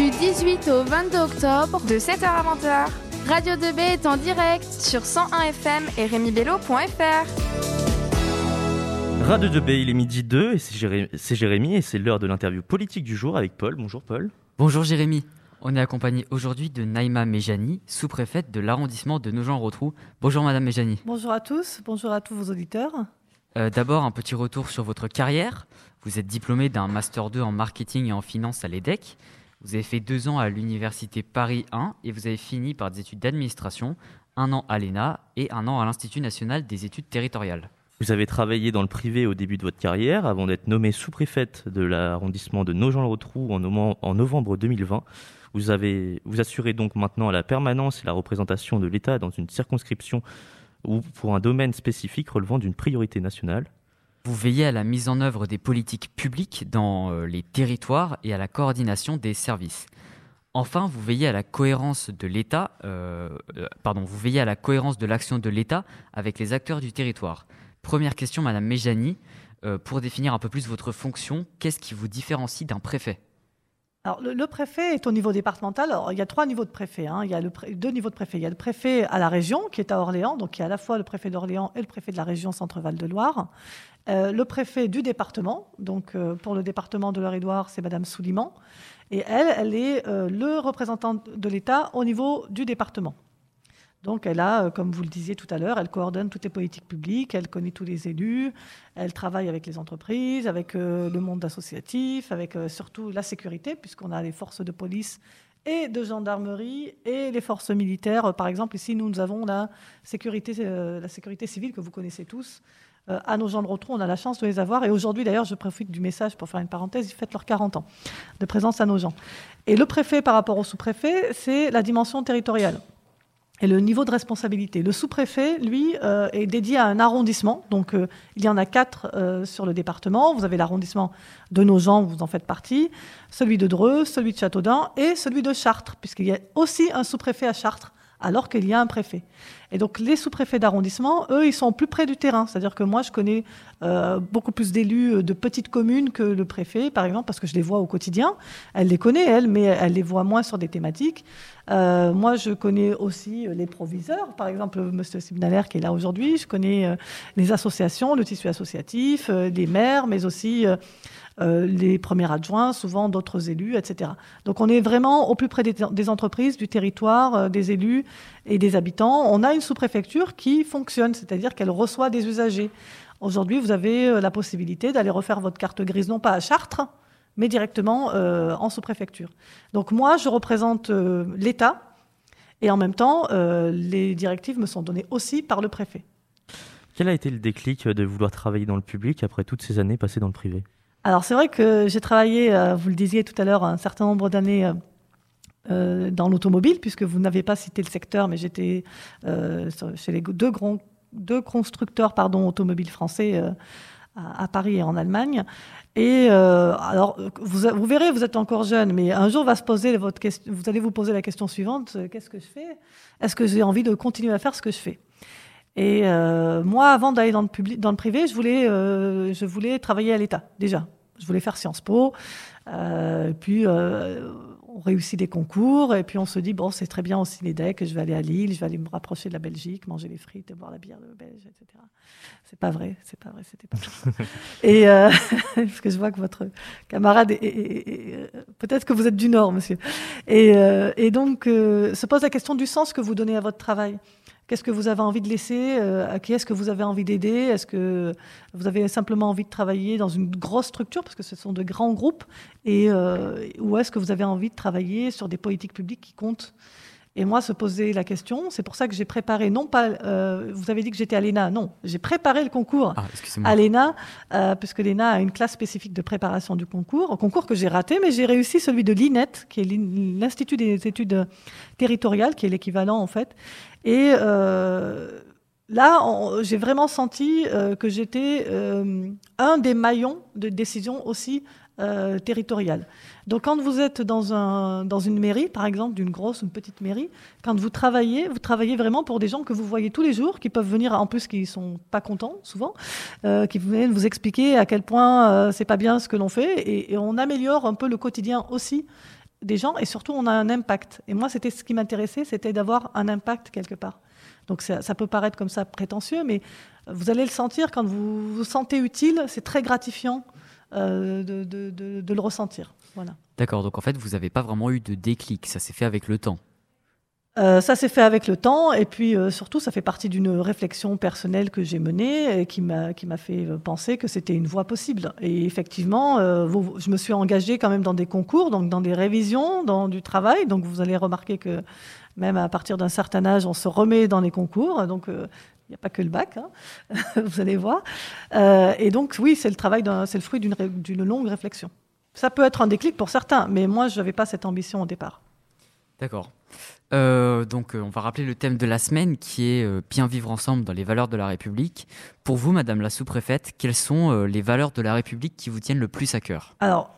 Du 18 au 22 octobre, de 7h à 20h, Radio 2B est en direct sur 101 FM et rémibello.fr. Radio 2B, il est midi 2 et c'est Jérémy et c'est l'heure de l'interview politique du jour avec Paul. Bonjour Paul. Bonjour Jérémy. On est accompagné aujourd'hui de Naïma Mejani, sous-préfète de l'arrondissement de Nogent-Rotrou. Bonjour Madame Mejani. Bonjour à tous, bonjour à tous vos auditeurs. Euh, d'abord, un petit retour sur votre carrière. Vous êtes diplômé d'un Master 2 en marketing et en finance à l'EDEC. Vous avez fait deux ans à l'Université Paris 1 et vous avez fini par des études d'administration, un an à l'ENA et un an à l'Institut national des études territoriales. Vous avez travaillé dans le privé au début de votre carrière avant d'être nommé sous-préfète de l'arrondissement de Nogent-le-Rotrou en, novembre 2020. Vous, vous assurez donc maintenant la permanence et la représentation de l'État dans une circonscription ou pour un domaine spécifique relevant d'une priorité nationale. Vous veillez à la mise en œuvre des politiques publiques dans euh, les territoires et à la coordination des services. Enfin, vous veillez à la cohérence de l'État, euh, euh, vous veillez à la cohérence de l'action de l'État avec les acteurs du territoire. Première question, Madame Méjani, pour définir un peu plus votre fonction, qu'est-ce qui vous différencie d'un préfet? Alors, le, préfet est au niveau départemental. Il y a trois niveaux de préfet. Hein. Il y a le deux niveaux de préfet. Il y a le préfet à la région, qui est à Orléans, donc qui est à la fois le préfet d'Orléans et le préfet de la région Centre-Val de Loire. Euh, le préfet du département, donc euh, pour le département de Loire-et-Loire, c'est Madame Souliman. Et elle, elle est euh, le représentant de l'État au niveau du département. Donc elle a, euh, comme vous le disiez tout à l'heure, elle coordonne toutes les politiques publiques, elle connaît tous les élus, elle travaille avec les entreprises, avec euh, le monde associatif, avec euh, surtout la sécurité, puisqu'on a les forces de police et de gendarmerie et les forces militaires. Par exemple, ici, nous, avons la sécurité, la sécurité civile que vous connaissez tous. à nos gens de retour, on a la chance de les avoir. Et aujourd'hui, d'ailleurs, je profite du message pour faire une parenthèse, ils fêtent leurs 40 ans de présence à nos gens. Et le préfet par rapport au sous-préfet, c'est la dimension territoriale et le niveau de responsabilité. Le sous-préfet, lui, euh, est dédié à un arrondissement. Donc, euh, il y en a quatre euh, sur le département. Vous avez l'arrondissement de Nogent, vous en faites partie, celui de Dreux, celui de Châteaudun et celui de Chartres, puisqu'il y a aussi un sous-préfet à Chartres, alors qu'il y a un préfet. Et donc, les sous-préfets d'arrondissement, eux, ils sont plus près du terrain. C'est-à-dire que moi, je connais beaucoup plus d'élus de petites communes que le préfet, par exemple, parce que je les vois au quotidien. Elle les connaît, elle, mais elle les voit moins sur des thématiques. Euh, moi, je connais aussi euh, les proviseurs, par exemple M. Sibnaler qui est là aujourd'hui. Je connais euh, les associations, le tissu associatif, les maires, mais aussi les premiers adjoints, souvent d'autres élus, etc. Donc on est vraiment au plus près des, entreprises, du territoire, des élus et des habitants. On a une sous-préfecture qui fonctionne, c'est-à-dire qu'elle reçoit des usagers. Aujourd'hui, vous avez la possibilité d'aller refaire votre carte grise, non pas à Chartres, mais directement euh, en sous-préfecture. Donc moi, je représente euh, l'État et en même temps, euh, les directives me sont données aussi par le préfet. Quel a été le déclic de vouloir travailler dans le public après toutes ces années passées dans le privé? Alors c'est vrai que j'ai travaillé, vous le disiez tout à l'heure, un certain nombre d'années dans l'automobile, puisque vous n'avez pas cité le secteur, mais j'étais chez les deux, grands, deux constructeurs pardon, automobiles français à, Paris et en Allemagne. Et euh, alors, vous, vous, verrez, vous êtes encore jeune, mais un jour va se poser votre question, vous allez vous poser la question suivante euh, qu'est-ce que je fais? Est-ce que j'ai envie de continuer à faire ce que je fais? Et euh, moi, avant d'aller dans le public, dans le privé, je voulais, je voulais travailler à l'État déjà. Je voulais faire Sciences Po, puis on réussit des concours et puis on se dit bon c'est très bien aussi les decks, je vais aller à Lille, je vais aller me rapprocher de la Belgique, manger les frites, boire la bière de belge, etc. C'est pas vrai, c'est pas vrai, c'était pas et euh, parce que je vois que votre camarade est, peut-être que vous êtes du Nord, monsieur. Et, euh, et donc euh, se pose la question du sens que vous donnez à votre travail. Qu'est-ce que vous avez envie de laisser À qui est-ce que vous avez envie d'aider? Est-ce que vous avez simplement envie de travailler dans une grosse structure, parce que ce sont de grands groupes, et, ou est-ce que vous avez envie de travailler sur des politiques publiques qui comptent? Et moi, se poser la question, c'est pour ça que j'ai préparé, non pas, euh, vous avez dit que j'étais à l'ENA, non, j'ai préparé le concours ah, à l'ENA, euh, puisque l'ENA a une classe spécifique de préparation du concours, un concours que j'ai raté, mais j'ai réussi celui de l'INET, qui est l'Institut des études territoriales, qui est l'équivalent en fait. Et euh, là, j'ai vraiment senti que j'étais un des maillons de décision aussi territoriale. Donc quand vous êtes dans, un, dans une mairie, par exemple, d'une grosse ou une petite mairie, quand vous travaillez, vous travaillez vraiment pour des gens que vous voyez tous les jours, qui peuvent venir, en plus qui sont pas contents souvent, euh, qui viennent vous expliquer à quel point euh, c'est pas bien ce que l'on fait, et, on améliore un peu le quotidien aussi des gens et surtout on a un impact. Et moi, c'était ce qui m'intéressait, c'était d'avoir un impact quelque part. Donc ça, peut paraître comme ça prétentieux, mais vous allez le sentir quand vous vous sentez utile, c'est très gratifiant euh, de, le ressentir. Voilà. D'accord, donc en fait, vous n'avez pas vraiment eu de déclic, ça s'est fait avec le temps. Euh, ça s'est fait avec le temps et puis euh, surtout ça fait partie d'une réflexion personnelle que j'ai menée et qui m'a qui m'a fait penser que c'était une voie possible et effectivement euh, vous, je me suis engagée quand même dans des concours donc dans des révisions dans du travail donc vous allez remarquer que même à partir d'un certain âge on se remet dans les concours donc il n'y a pas que le bac, hein vous allez voir. Euh, et donc, oui, c'est le travail, c'est le fruit d'une longue réflexion. Ça peut être un déclic pour certains, mais moi, je n'avais pas cette ambition au départ. D'accord. Euh, donc, euh, on va rappeler le thème de la semaine qui est euh, bien vivre ensemble dans les valeurs de la République. Pour vous, Madame la sous-préfète, quelles sont les valeurs de la République qui vous tiennent le plus à cœur? Alors,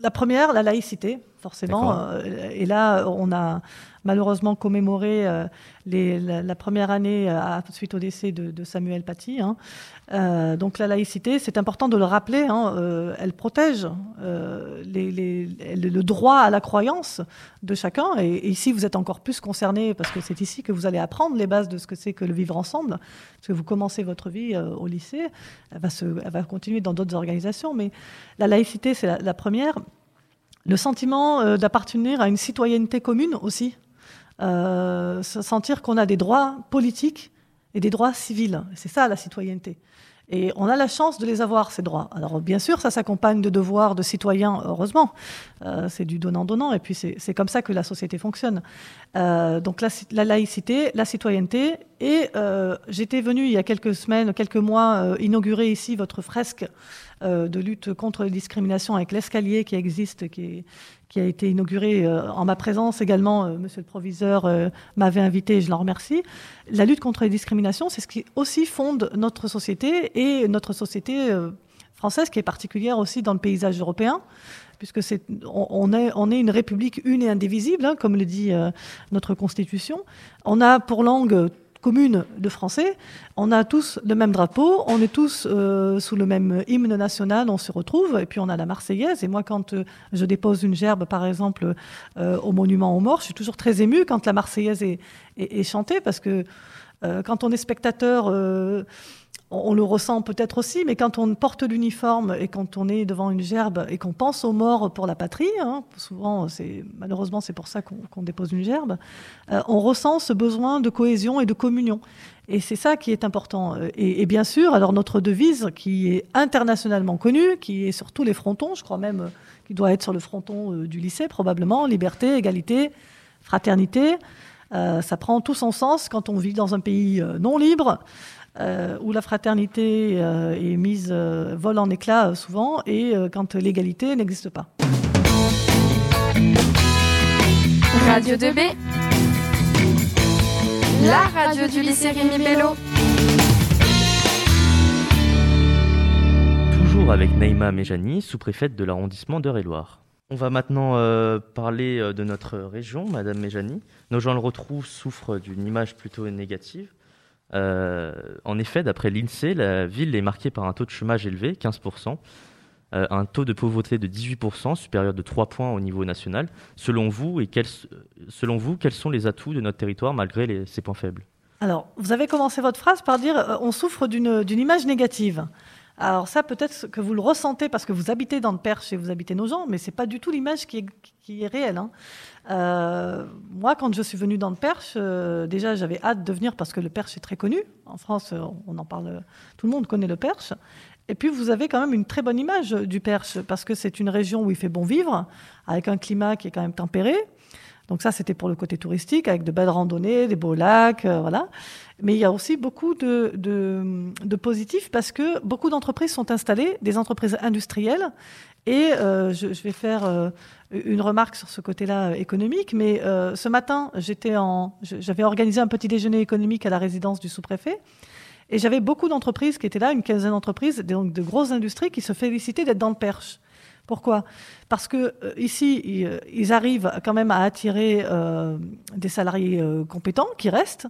la première, la laïcité, forcément. et là, on a malheureusement commémoré euh, les, la, la, première année euh, suite au décès de, de Samuel Paty. Hein. Euh, donc la laïcité, c'est important de le rappeler, hein, euh, elle protège euh, les, les, le droit à la croyance de chacun. Et, et, ici, vous êtes encore plus concernés parce que c'est ici que vous allez apprendre les bases de ce que c'est que le vivre ensemble. Parce que vous commencez votre vie au lycée, elle va, se, elle va continuer dans d'autres organisations, mais la laïcité, c'est la, la première. Le sentiment d'appartenir à une citoyenneté commune aussi, euh, sentir qu'on a des droits politiques et des droits civils. C'est ça la citoyenneté. Et on a la chance de les avoir, ces droits. Alors bien sûr, ça s'accompagne de devoirs de citoyens, heureusement. Euh, c'est du donnant-donnant, et puis c'est comme ça que la société fonctionne. Euh, donc la, la, laïcité, la citoyenneté, et euh, j'étais venue il y a quelques semaines, quelques mois, inaugurer ici votre fresque de lutte contre les discriminations avec l'escalier qui existe, qui est, qui a été inauguré euh, en ma présence également. Euh, monsieur le proviseur euh, m'avait invité je l'en remercie. La lutte contre les discriminations, c'est ce qui aussi fonde notre société et notre société française qui est particulière aussi dans le paysage européen puisque c'est on, est on est une république une et indivisible hein, comme le dit euh, notre constitution. On a pour langue commune de Français, on a tous le même drapeau, on est tous euh, sous le même hymne national, on se retrouve, et puis on a la Marseillaise. Et moi, quand euh, je dépose une gerbe, par exemple, euh, au monument aux morts, je suis toujours très émue quand la Marseillaise est, chantée, parce que quand on est spectateur on le ressent peut-être aussi, mais quand on porte l'uniforme et quand on est devant une gerbe et qu'on pense aux morts pour la patrie, hein, souvent, c'est malheureusement c'est pour ça qu'on qu dépose une gerbe, euh, on ressent ce besoin de cohésion et de communion. Et c'est ça qui est important. Et, et, bien sûr, alors notre devise, qui est internationalement connue, qui est sur tous les frontons, je crois même qu'il doit être sur le fronton euh, du lycée probablement, liberté, égalité, fraternité, euh, ça prend tout son sens quand on vit dans un pays euh, non libre euh, où la fraternité euh, est mise euh, vol en éclats souvent et euh, quand l'égalité n'existe pas. Radio 2B La radio du lycée Rémi Bello Toujours avec Naïma Méjani, sous-préfète de l'arrondissement d'Eure-et-Loire. On va maintenant euh, parler de notre région, Madame Méjani. Nos gens le retrouvent souffrent d'une image plutôt négative. Euh, en effet, d'après l'INSEE, la ville est marquée par un taux de chômage élevé, 15%, euh, un taux de pauvreté de 18%, supérieur de 3 points au niveau national. Selon vous, et quels, selon vous, quels sont les atouts de notre territoire malgré ces points faibles? Alors, vous avez commencé votre phrase par dire euh, on souffre d'une image négative. Alors ça, peut-être que vous le ressentez parce que vous habitez dans le Perche et vous habitez nos gens, mais c'est pas du tout l'image qui est, qui est réelle. Hein. Euh, moi, quand je suis venue dans le Perche, euh, déjà j'avais hâte de venir parce que le Perche est très connu. En France, on en parle, tout le monde connaît le Perche. Et puis vous avez quand même une très bonne image du Perche parce que c'est une région où il fait bon vivre, avec un climat qui est quand même tempéré. Donc ça, c'était pour le côté touristique, avec de belles randonnées, des beaux lacs, euh, voilà. Mais il y a aussi beaucoup de, positifs parce que beaucoup d'entreprises sont installées, des entreprises industrielles. Et euh, je, vais faire euh, une remarque sur ce côté-là économique. Mais ce matin, j'avais organisé un petit déjeuner économique à la résidence du sous-préfet. Et j'avais beaucoup d'entreprises qui étaient là, une quinzaine d'entreprises, donc de grosses industries qui se félicitaient d'être dans le Perche. Pourquoi? Parce que euh, ici, ils, ils, arrivent quand même à attirer euh, des salariés euh, compétents qui restent.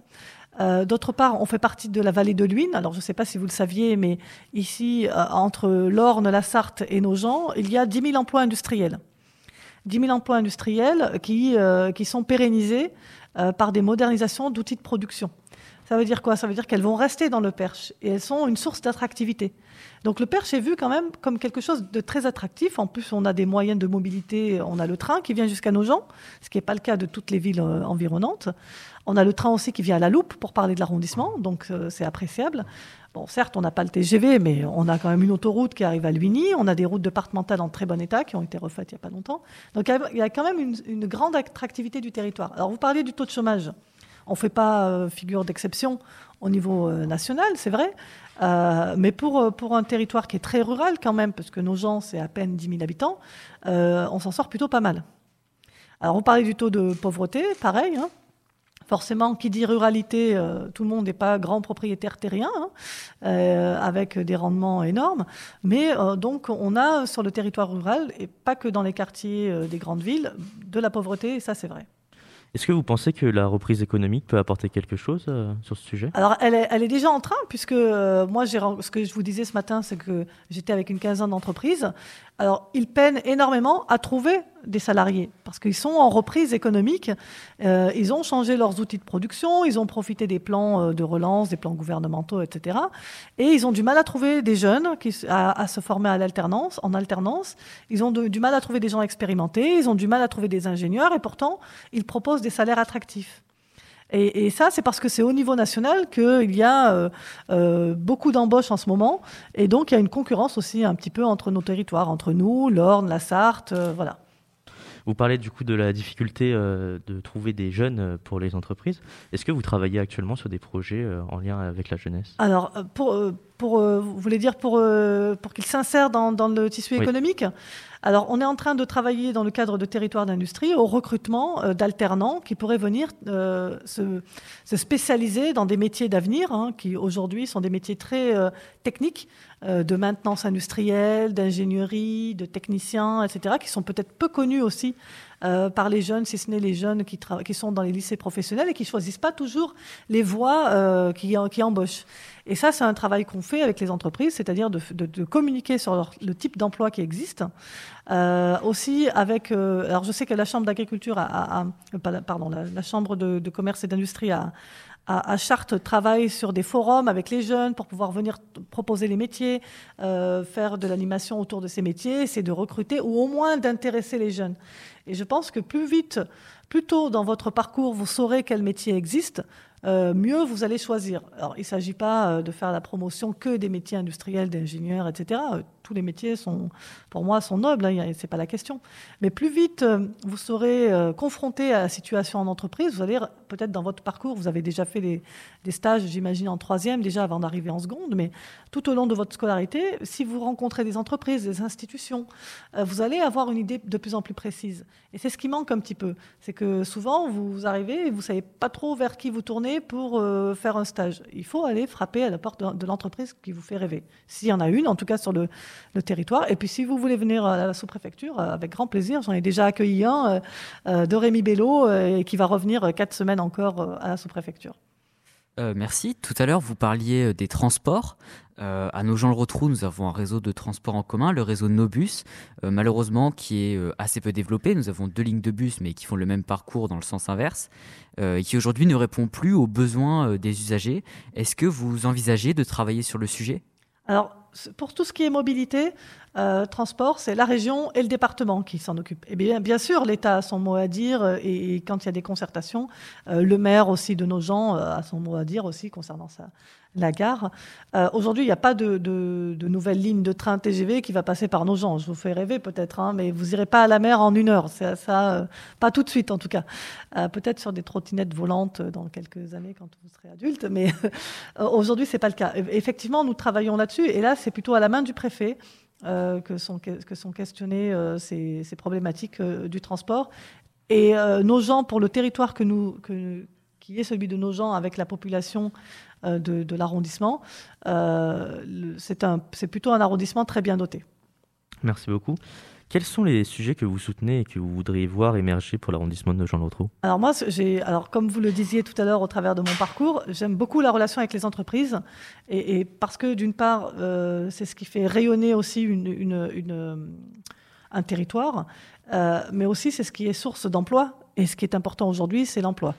Euh, D'autre part, on fait partie de la vallée de l'Huine. Alors, je ne sais pas si vous le saviez, mais ici, euh, entre l'Orne, la Sarthe et nos gens, il y a 10 000 emplois industriels. 10 000 emplois industriels qui sont pérennisés par des modernisations d'outils de production. Ça veut dire quoi? Ça veut dire qu'elles vont rester dans le Perche et elles sont une source d'attractivité. Donc le Perche est vu quand même comme quelque chose de très attractif. En plus, on a des moyens de mobilité. On a le train qui vient jusqu'à nos gens, ce qui n'est pas le cas de toutes les villes euh, environnantes. On a le train aussi qui vient à la loupe pour parler de l'arrondissement, donc euh, c'est appréciable. Bon, certes, on n'a pas le TGV, mais on a quand même une autoroute qui arrive à Luigny. On a des routes départementales en très bon état qui ont été refaites il n'y a pas longtemps. Donc il y a quand même une, une grande attractivité du territoire. Alors vous parliez du taux de chômage. On ne fait pas euh, figure d'exception au niveau euh, national, c'est vrai. Euh, mais pour, un territoire qui est très rural quand même, parce que nos gens, c'est à peine 10 000 habitants, on s'en sort plutôt pas mal. Alors, on parlait du taux de pauvreté, pareil. Hein. Forcément, qui dit ruralité, tout le monde n'est pas grand propriétaire terrien, hein, avec des rendements énormes. Mais donc, on a sur le territoire rural, et pas que dans les quartiers des grandes villes, de la pauvreté, et ça, c'est vrai. Est-ce que vous pensez que la reprise économique peut apporter quelque chose euh, sur ce sujet? Alors, elle est, déjà en train, puisque euh, moi, ce que je vous disais ce matin, c'est que j'étais avec une quinzaine d'entreprises. Alors, ils peinent énormément à trouver des salariés parce qu'ils sont en reprise économique. Euh, ils ont changé leurs outils de production, ils ont profité des plans euh, de relance, des plans gouvernementaux, etc. Et ils ont du mal à trouver des jeunes qui, à, se former à l'alternance, en alternance. Ils ont du mal à trouver des gens expérimentés, ils ont du mal à trouver des ingénieurs et pourtant, ils proposent des salaires attractifs. Et, ça, c'est parce que c'est au niveau national qu'il y a euh, euh, beaucoup d'embauches en ce moment. Et donc, il y a une concurrence aussi un petit peu entre nos territoires, entre nous, l'Orne, la Sarthe, euh, voilà. Vous parlez du coup de la difficulté de trouver des jeunes pour les entreprises. Est-ce que vous travaillez actuellement sur des projets en lien avec la jeunesse? Alors, pour, pour, vous voulez dire pour, pour qu'ils s'insèrent dans, dans, le tissu économique alors, on est en train de travailler dans le cadre de territoire d'industrie au recrutement euh, d'alternants qui pourraient venir euh, se, spécialiser dans des métiers d'avenir, hein, qui aujourd'hui sont des métiers très euh, techniques, de maintenance industrielle, d'ingénierie, de techniciens, etc., qui sont peut-être peu connus aussi par les jeunes, si ce n'est les jeunes qui, qui, sont dans les lycées professionnels et qui choisissent pas toujours les voies qui, qui embauchent. Et ça, c'est un travail qu'on fait avec les entreprises, c'est-à-dire de, communiquer sur le type d'emploi qui existe. Euh, aussi avec, euh, alors je sais que la Chambre d'agriculture, a, pardon, la, Chambre de, commerce et d'industrie à, Chartres travaille sur des forums avec les jeunes pour pouvoir venir proposer les métiers, euh, faire de l'animation autour de ces métiers, c'est de recruter ou au moins d'intéresser les jeunes. Et je pense que plus vite, plus tôt dans votre parcours, vous saurez quel métier existe, euh, mieux vous allez choisir. Alors, il ne s'agit pas euh, de faire la promotion que des métiers industriels, d'ingénieurs, etc. Euh, tous les métiers sont, pour moi, sont nobles, hein, ce n'est pas la question. Mais plus vite vous serez confronté à la situation en entreprise, vous allez peut-être dans votre parcours, vous avez déjà fait des, des stages, j'imagine, en troisième, déjà avant d'arriver en seconde, mais tout au long de votre scolarité, si vous rencontrez des entreprises, des institutions, vous allez avoir une idée de plus en plus précise. Et c'est ce qui manque un petit peu. C'est que souvent, vous arrivez et vous ne savez pas trop vers qui vous tournez pour euh, faire un stage. Il faut aller frapper à la porte de, l'entreprise qui vous fait rêver. S'il y en a une, en tout cas sur le, territoire. Et puis si vous voulez venir à la sous-préfecture, euh, avec grand plaisir. J'en ai déjà accueilli un euh, de Rémi Bello et qui va revenir quatre semaines encore à la sous-préfecture. Merci. Tout à l'heure, vous parliez des transports. Euh, à Nogent-le-Rotrou, nous avons un réseau de transport en commun, le réseau Nobus, euh, malheureusement qui est euh, assez peu développé. Nous avons deux lignes de bus, mais qui font le même parcours dans le sens inverse, et qui aujourd'hui ne répond plus aux besoins des usagers. Est-ce que vous envisagez de travailler sur le sujet? Pour tout ce qui est mobilité, transport, c'est la région et le département qui s'en occupent. Et bien, bien sûr, l'État a son mot à dire, et, quand il y a des concertations, le maire aussi de nos gens a son mot à dire aussi concernant ça la gare. Euh, aujourd'hui, il n'y a pas de, nouvelle ligne de train TGV qui va passer par nos gens. Je vous fais rêver peut-être, hein, mais vous n'irez pas à la mer en une heure. C'est ça, euh, pas tout de suite en tout cas. Euh, peut-être sur des trottinettes volantes dans quelques années quand vous serez adulte, mais aujourd'hui, c'est pas le cas. Effectivement, nous travaillons là-dessus, et là, c'est plutôt à la main du préfet. que, sont, que sont questionnées ces, problématiques du transport. Et nos gens, pour le territoire que nous, qui est celui de nos gens avec la population euh, de, l'arrondissement. Euh, c'est plutôt un arrondissement très bien doté. Merci beaucoup. Quels sont les sujets que vous soutenez et que vous voudriez voir émerger pour l'arrondissement de Jean-Lautrou Alors moi, alors comme vous le disiez tout à l'heure au travers de mon parcours, j'aime beaucoup la relation avec les entreprises et, parce que d'une part, euh, c'est ce qui fait rayonner aussi une, un territoire. mais aussi c'est ce qui est source d'emploi. Et ce qui est important aujourd'hui, c'est l'emploi.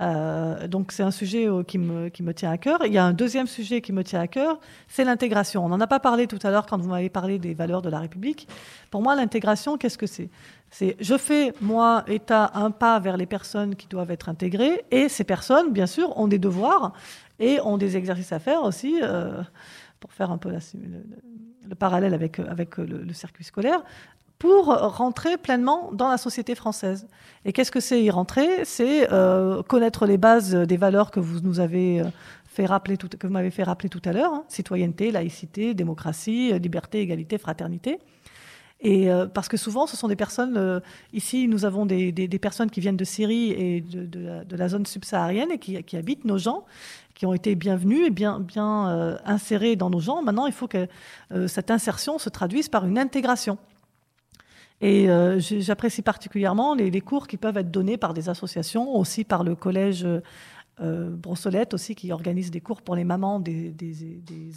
Euh, donc c'est un sujet euh, qui, me, qui me tient à cœur. Il y a un deuxième sujet qui me tient à cœur, c'est l'intégration. On n'en a pas parlé tout à l'heure quand vous m'avez parlé des valeurs de la République. Pour moi, l'intégration, qu'est-ce que c'est? C'est je fais, moi, État, un pas vers les personnes qui doivent être intégrées, et ces personnes, bien sûr, ont des devoirs et ont des exercices à faire aussi, euh, pour faire un peu le, parallèle avec, avec le circuit scolaire pour rentrer pleinement dans la société française. Et qu'est-ce que c'est y rentrer? C'est euh, connaître les bases des valeurs que vous nous avez euh, fait rappeler tout, que vous m'avez fait rappeler tout à l'heure hein. citoyenneté, laïcité, démocratie, euh, liberté, égalité, fraternité. Et parce que souvent, ce sont des personnes. ici, nous avons des, personnes qui viennent de Syrie et de, la, zone subsaharienne et qui, habitent nos gens, qui ont été bienvenus et bien, bien insérés dans nos gens. Maintenant, il faut que cette insertion se traduise par une intégration. Et euh, j'apprécie particulièrement les, cours qui peuvent être donnés par des associations, aussi par le collège euh, Brossolette, aussi qui organise des cours pour les mamans des,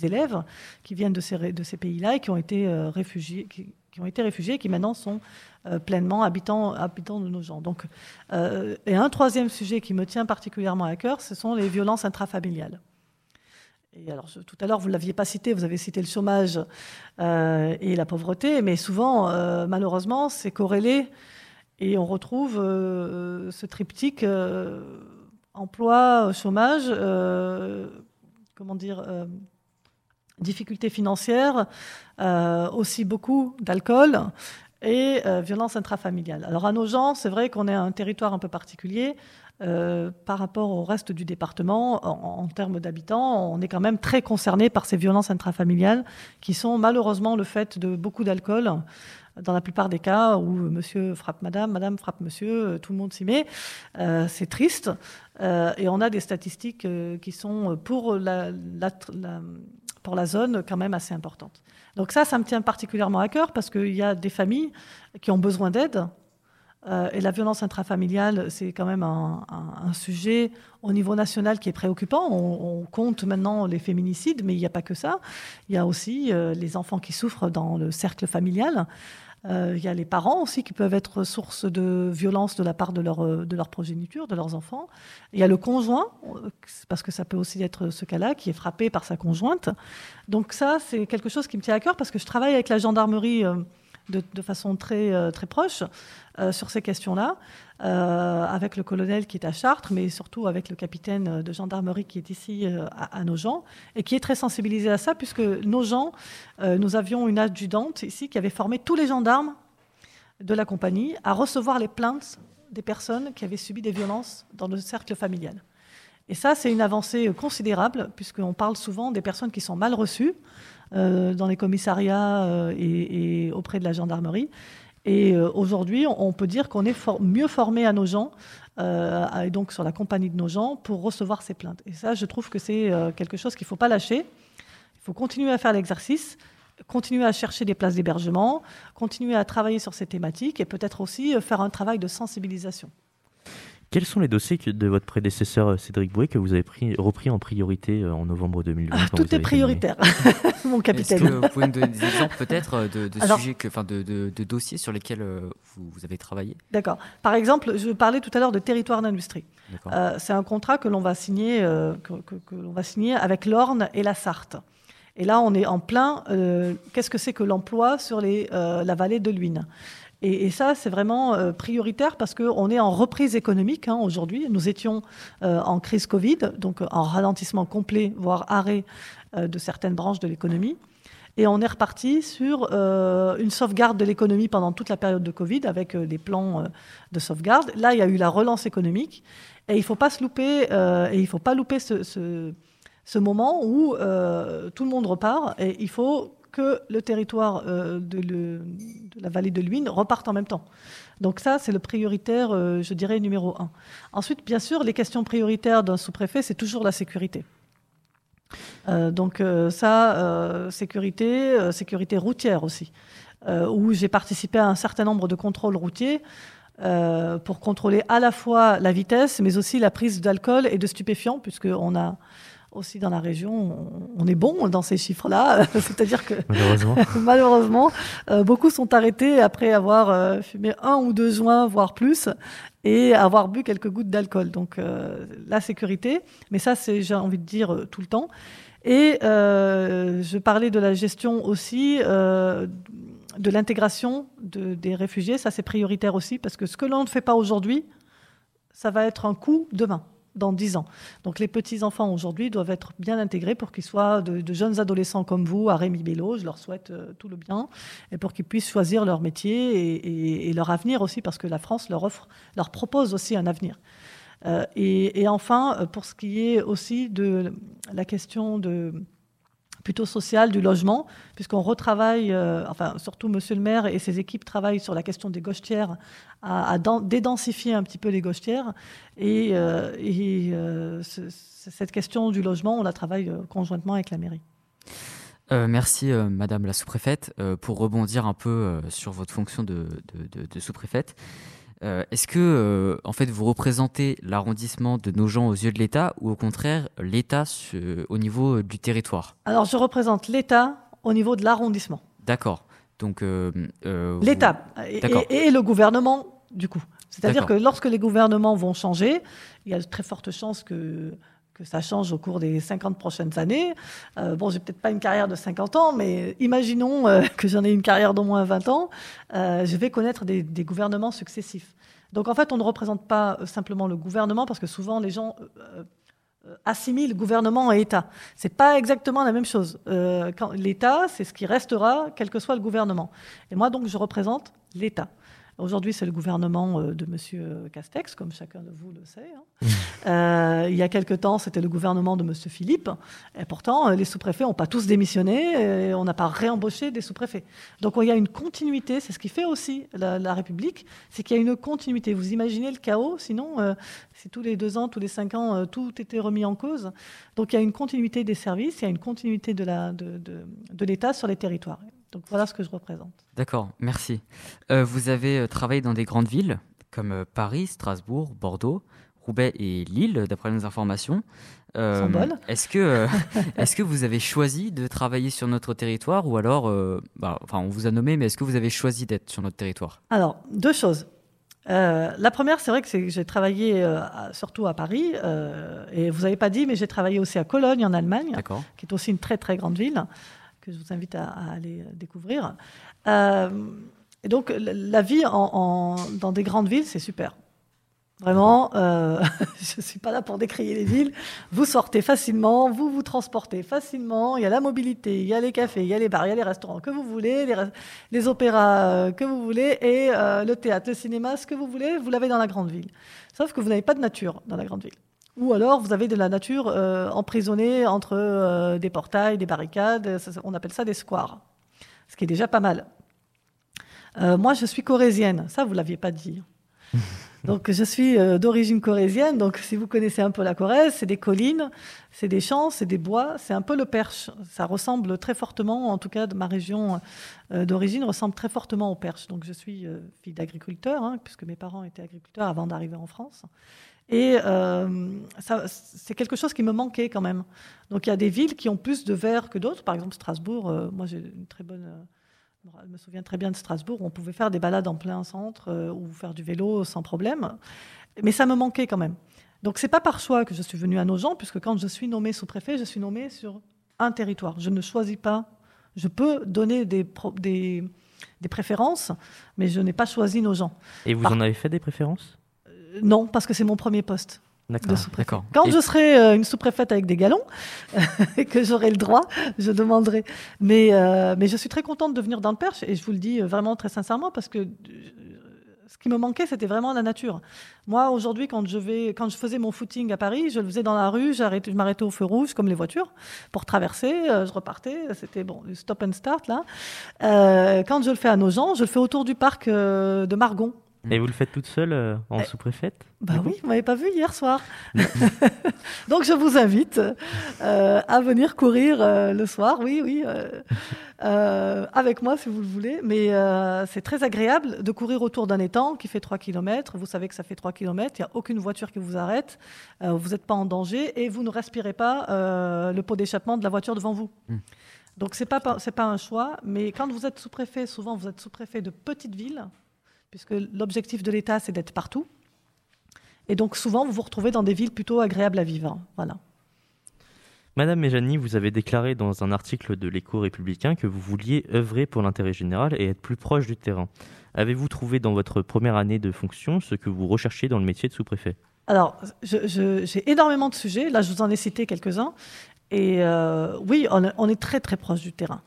élèves qui viennent de ces, pays-là et qui ont été euh, réfugiés. Qui, ont été réfugiés et qui maintenant sont euh, pleinement habitants, habitants de nos gens. Donc, et un troisième sujet qui me tient particulièrement à cœur, ce sont les violences intrafamiliales. Alors, tout à l'heure, vous ne l'aviez pas cité, vous avez cité le chômage euh, et la pauvreté, mais souvent, euh, malheureusement, c'est corrélé et on retrouve euh, ce triptyque emploi, chômage, comment dire, difficultés financières, aussi beaucoup d'alcool et violence intrafamiliale. Alors à nos gens, c'est vrai qu'on est un territoire un peu particulier. Euh, par rapport au reste du département, en, termes d'habitants, on est quand même très concerné par ces violences intrafamiliales qui sont malheureusement le fait de beaucoup d'alcool. Dans la plupart des cas où monsieur frappe madame, madame frappe monsieur, euh, tout le monde s'y met. Euh, c'est triste. et on a des statistiques qui sont pour la, pour la zone quand même assez importantes. Donc ça, ça me tient particulièrement à cœur parce qu'il y a des familles qui ont besoin d'aide euh, et la violence intrafamiliale, c'est quand même un, sujet au niveau national qui est préoccupant. On, compte maintenant les féminicides, mais il n'y a pas que ça. Il y a aussi euh, les enfants qui souffrent dans le cercle familial. Euh, il y a les parents aussi qui peuvent être source de violence de la part de leur, de leur progéniture, de leurs enfants. Il y a le conjoint, parce que ça peut aussi être ce cas-là, qui est frappé par sa conjointe. Donc ça, c'est quelque chose qui me tient à cœur parce que je travaille avec la gendarmerie de, façon très, euh, très proche euh, sur ces questions-là, euh, avec le colonel qui est à Chartres, mais surtout avec le capitaine de gendarmerie qui est ici à, à Nogent, et qui est très sensibilisé à ça, puisque Nogent, nous avions une adjudante ici qui avait formé tous les gendarmes de la compagnie à recevoir les plaintes des personnes qui avaient subi des violences dans le cercle familial. Et ça, c'est une avancée considérable, puisqu'on parle souvent des personnes qui sont mal reçues, dans les commissariats euh, et, auprès de la gendarmerie. Et euh, aujourd'hui, on peut dire qu'on est mieux formé à nos gens, et donc sur la compagnie de nos gens, pour recevoir ces plaintes. Et ça, je trouve que c'est quelque chose qu'il ne faut pas lâcher. Il faut continuer à faire l'exercice, continuer à chercher des places d'hébergement, continuer à travailler sur ces thématiques et peut-être aussi faire un travail de sensibilisation. Quels sont les dossiers de votre prédécesseur euh, Cédric Bouet que vous avez pris, repris en priorité euh, en novembre 2020 ah, Tout est prioritaire, mon capitaine. Est-ce que vous pouvez me donner des exemples peut-être euh, de, sujets, que, enfin de, de, dossiers sur lesquels vous, avez travaillé? D'accord. Par exemple, je parlais tout à l'heure de territoire d'industrie. c'est un contrat que l'on va signer, que, l'on va signer avec l'Orne et la Sarthe. Et là, on est en plein. Qu'est-ce que c'est que l'emploi sur les, la vallée de l'Huine et, ça, c'est vraiment euh, prioritaire parce qu'on est en reprise économique hein, aujourd'hui. Nous étions euh, en crise Covid, donc en ralentissement complet, voire arrêt euh, de certaines branches de l'économie. Et on est reparti sur une sauvegarde de l'économie pendant toute la période de Covid avec des plans de sauvegarde. Là, il y a eu la relance économique. Et il ne faut pas se louper, et il faut pas louper ce, ce moment où tout le monde repart. Et il faut que le territoire euh, de, la vallée de l'Huine reparte en même temps. Donc ça, c'est le prioritaire, euh, je dirais, numéro un. Ensuite, bien sûr, les questions prioritaires d'un sous-préfet, c'est toujours la sécurité. Euh, donc ça, sécurité, sécurité routière aussi, où j'ai participé à un certain nombre de contrôles routiers pour contrôler à la fois la vitesse, mais aussi la prise d'alcool et de stupéfiants, puisqu'on a aussi dans la région, on, est bon dans ces chiffres-là. C'est-à-dire que malheureusement, malheureusement beaucoup sont arrêtés après avoir fumé un ou deux joints, voire plus, et avoir bu quelques gouttes d'alcool. Donc la sécurité, mais ça c'est, j'ai envie de dire, tout le temps. Et je parlais de la gestion aussi de l'intégration de, des réfugiés. Ça, c'est prioritaire aussi, parce que ce que l'on ne fait pas aujourd'hui, ça va être un coût demain, dans dix ans. Donc les petits-enfants aujourd'hui doivent être bien intégrés pour qu'ils soient de, jeunes adolescents comme vous, à Rémi Bello. Je leur souhaite euh, tout le bien, et pour qu'ils puissent choisir leur métier et, leur avenir aussi, parce que la France leur propose aussi un avenir. Euh, et, enfin, euh, pour ce qui est aussi de la question de plutôt social du logement, puisqu'on retravaille, euh, enfin surtout Monsieur le maire et ses équipes travaillent sur la question des gauchetières, à, dédensifier un petit peu les gauchetières. Et, euh, euh, cette question du logement, on la travaille conjointement avec la mairie. merci Madame la sous-préfète. pour rebondir un peu sur votre fonction de sous-préfète, euh, est-ce que, euh, en fait, vous représentez l'arrondissement de nos gens aux yeux de l'État ou au contraire l'État au niveau euh, du territoire? Alors, je représente l'État au niveau de l'arrondissement. D'accord. Donc, l'État et, le gouvernement, du coup. C'est-à-dire que lorsque les gouvernements vont changer, il y a de très fortes chances que que ça change au cours des 50 prochaines années. Euh, bon, j'ai peut-être pas une carrière de 50 ans, mais imaginons euh, que j'en ai une carrière d'au moins 20 ans. Euh, je vais connaître des, gouvernements successifs. Donc en fait, on ne représente pas simplement le gouvernement, parce que souvent les gens assimilent gouvernement et État. C'est pas exactement la même chose. L'État, c'est ce qui restera, quel que soit le gouvernement. Et moi, donc, je représente l'État. Aujourd'hui, c'est le gouvernement euh, de M. Castex, comme chacun de vous le sait. Hein. Mmh. Euh, il y a quelque temps, c'était le gouvernement de M. Philippe. Et pourtant, euh, les sous-préfets n'ont pas tous démissionné et on n'a pas réembauché des sous-préfets. Donc il y a une continuité. C'est ce qui fait aussi la, République, c'est qu'il y a une continuité. Vous imaginez le chaos, sinon, si tous les deux ans, tous les cinq ans, tout était remis en cause. Donc il y a une continuité des services, il y a une continuité de l'État de, de, sur les territoires. Donc voilà ce que je représente. D'accord, merci. Euh, vous avez euh, travaillé dans des grandes villes comme euh, Paris, Strasbourg, Bordeaux, Roubaix et Lille, d'après nos informations. est-ce que, est-ce que vous avez choisi de travailler sur notre territoire ou alors, bah, enfin, on vous a nommé, mais est-ce que vous avez choisi d'être sur notre territoire? Alors, deux choses. la première, c'est vrai que j'ai travaillé surtout à Paris, et vous n'avez pas dit, mais j'ai travaillé aussi à Cologne, en Allemagne, qui est aussi une très très grande ville je vous invite à, aller découvrir. Euh, et donc, la vie en, dans des grandes villes, c'est super. Vraiment, euh, je ne suis pas là pour décrier les villes. Vous sortez facilement, vous vous transportez facilement. Il y a la mobilité, il y a les cafés, il y a les bars, il y a les restaurants que vous voulez, les, opéras euh, que vous voulez, et le théâtre, le cinéma, ce que vous voulez, vous l'avez dans la grande ville. Sauf que vous n'avez pas de nature dans la grande ville. Ou alors vous avez de la nature euh, emprisonnée entre euh, des portails, des barricades, on appelle ça des squares, ce qui est déjà pas mal. Euh, moi, je suis corésienne, ça vous l'aviez pas dit. Donc je suis d'origine corésienne, donc si vous connaissez un peu la Corrèze, c'est des collines, c'est des champs, c'est des bois, c'est un peu le Perche. Ça ressemble très fortement, en tout cas de ma région d'origine, ressemble très fortement au Perche. Donc je suis fille d'agriculteur, hein, puisque mes parents étaient agriculteurs avant d'arriver en France. Et euh, c'est quelque chose qui me manquait quand même. Donc il y a des villes qui ont plus de verre que d'autres. Par exemple, Strasbourg, euh, moi j'ai une très bonne. Euh, je me souviens très bien de Strasbourg, où on pouvait faire des balades en plein centre ou faire du vélo sans problème. Mais ça me manquait quand même. Donc c'est pas par choix que je suis venue à Nogent, puisque quand je suis nommée sous-préfet, je suis nommée sur un territoire. Je ne choisis pas. Je peux donner des, des, des préférences, mais je n'ai pas choisi Nogent. Et vous en avez fait des préférences? Non, parce que c'est mon premier poste. D'accord. Quand je serai euh, une sous-préfète avec des galons et que j'aurai le droit, je demanderai. Mais, euh, mais je suis très contente de venir dans le Perche et je vous le dis vraiment très sincèrement parce que euh, ce qui me manquait, c'était vraiment la nature. Moi, aujourd'hui, quand je vais, quand je faisais mon footing à Paris, je le faisais dans la rue, je m'arrêtais au feu rouge comme les voitures pour traverser, je repartais. C'était bon, stop and start là. quand je le fais à Nogent, je le fais autour du parc de Margon Et vous le faites toute seule euh, en Eh, sous-préfète Bah oui, vous m'avez pas vu hier soir. Donc je vous invite euh, à venir courir euh, le soir, oui, oui, avec moi si vous le voulez. Mais c'est très agréable de courir autour d'un étang qui fait 3 km. Vous savez que ça fait 3 km, il n'y a aucune voiture qui vous arrête, vous n'êtes pas en danger et vous ne respirez pas le pot d'échappement de la voiture devant vous. Mm. Donc c'est pas c'est pas un choix, mais quand vous êtes sous-préfet, souvent vous êtes sous-préfet de petites villes, puisque l'objectif de l'État c'est d'être partout. Et donc souvent, vous vous retrouvez dans des villes plutôt agréables à vivre. Voilà. Madame Méjani, vous avez déclaré dans un article de l'Écho républicain que vous vouliez œuvrer pour l'intérêt général et être plus proche du terrain. Avez-vous trouvé dans votre première année de fonction ce que vous recherchiez dans le métier de sous-préfet? Alors, j'ai énormément de sujets. Là, je vous en ai cité quelques-uns. Et euh, oui, on est très très proche du terrain.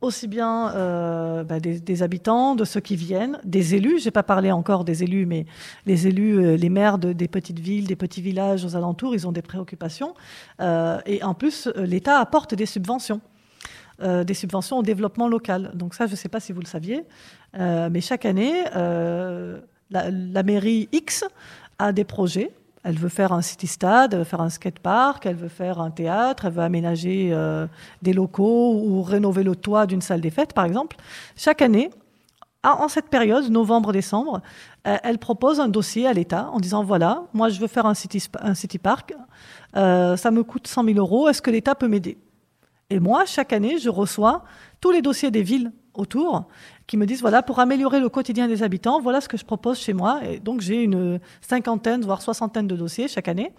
Aussi bien euh, bah, des, habitants, de ceux qui viennent, des élus. J'ai pas parlé encore des élus, mais les élus, euh, les maires de- des petites villes, des petits villages aux alentours, ils ont des préoccupations. Euh, et en plus, l'État apporte des subventions. des subventions au développement local. Donc ça, je ne sais pas si vous le saviez, mais chaque année, la mairie X a des projets. Elle veut faire un city-stade, elle veut faire un skatepark, elle veut faire un théâtre, elle veut aménager euh, des locaux ou rénover le toit d'une salle des fêtes, par exemple. Chaque année, en cette période, novembre-décembre, euh, elle propose un dossier à l'État en disant voilà, moi je veux faire un city, spa- un city park, euh, ça me coûte 100 000 euros, est-ce que l'État peut m'aider? Et moi, chaque année, je reçois tous les dossiers des villes autour qui me disent voilà, pour améliorer le quotidien des habitants, voilà ce que je propose chez moi. Et donc j'ai une cinquantaine, voire soixantaine de dossiers chaque année.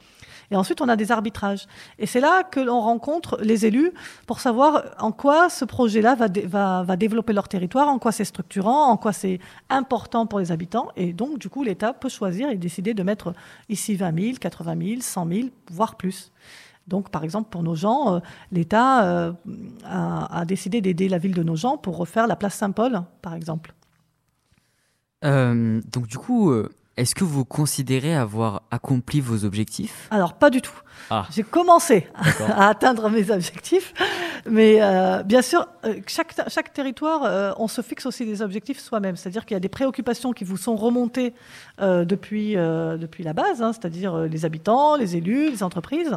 Et ensuite, on a des arbitrages. Et c'est là que l'on rencontre les élus pour savoir en quoi ce projet-là va, va développer leur territoire, en quoi c'est structurant, en quoi c'est important pour les habitants. Et donc, du coup, l'État peut choisir et décider de mettre ici 20 000, 80 000, 100 000, voire plus. Donc, par exemple, pour nos gens, euh, l'État euh, a, décidé d'aider la ville de nos gens pour refaire la place Saint-Paul, par exemple. Euh, donc du coup, est-ce que vous considérez avoir accompli vos objectifs? Alors, pas du tout. Ah. J'ai commencé à atteindre mes objectifs, mais euh, bien sûr, euh, chaque, chaque territoire, euh, on se fixe aussi des objectifs soi-même. C'est-à-dire qu'il y a des préoccupations qui vous sont remontées euh, depuis, depuis la base, hein, c'est-à-dire les habitants, les élus, les entreprises.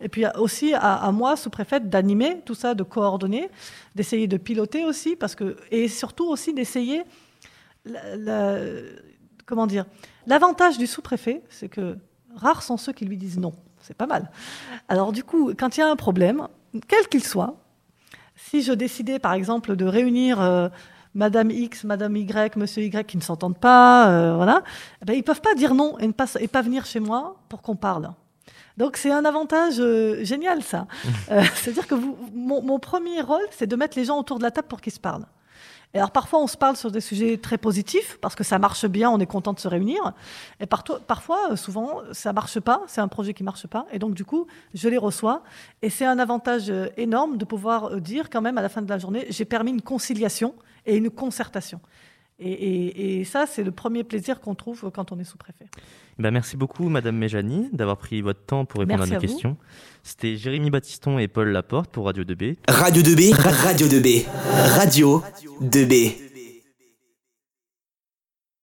Et puis aussi à, à moi, sous-préfète, d'animer tout ça, de coordonner, d'essayer de piloter aussi, parce que, et surtout aussi d'essayer la- la- comment dire L'avantage du sous-préfet, c'est que rares sont ceux qui lui disent non. C'est pas mal. Alors du coup, quand il y a un problème, quel qu'il soit, si je décidais par exemple de réunir euh, Madame X, Madame Y, Monsieur Y qui ne s'entendent pas, euh, voilà, eh ben, ils peuvent pas dire non et ne pas, et pas venir chez moi pour qu'on parle. Donc c'est un avantage euh, génial ça. Euh, C'est-à-dire que vous, mon, mon premier rôle, c'est de mettre les gens autour de la table pour qu'ils se parlent. Alors parfois on se parle sur des sujets très positifs parce que ça marche bien, on est content de se réunir. Et parfois, euh, souvent, ça marche pas, c'est un projet qui marche pas. Et donc du coup, je les reçois. Et c'est un avantage euh, énorme de pouvoir euh, dire quand même à la fin de la journée, j'ai permis une conciliation et une concertation. Et ça, c'est le premier plaisir qu'on trouve quand on est sous-préfet. Ben, merci beaucoup, Madame Méjani, d'avoir pris votre temps pour répondre Merci à nos à questions. C'était Jérémy Baptiston et Paul Laporte pour Radio 2B. Radio 2B, Radio 2B, Radio 2B.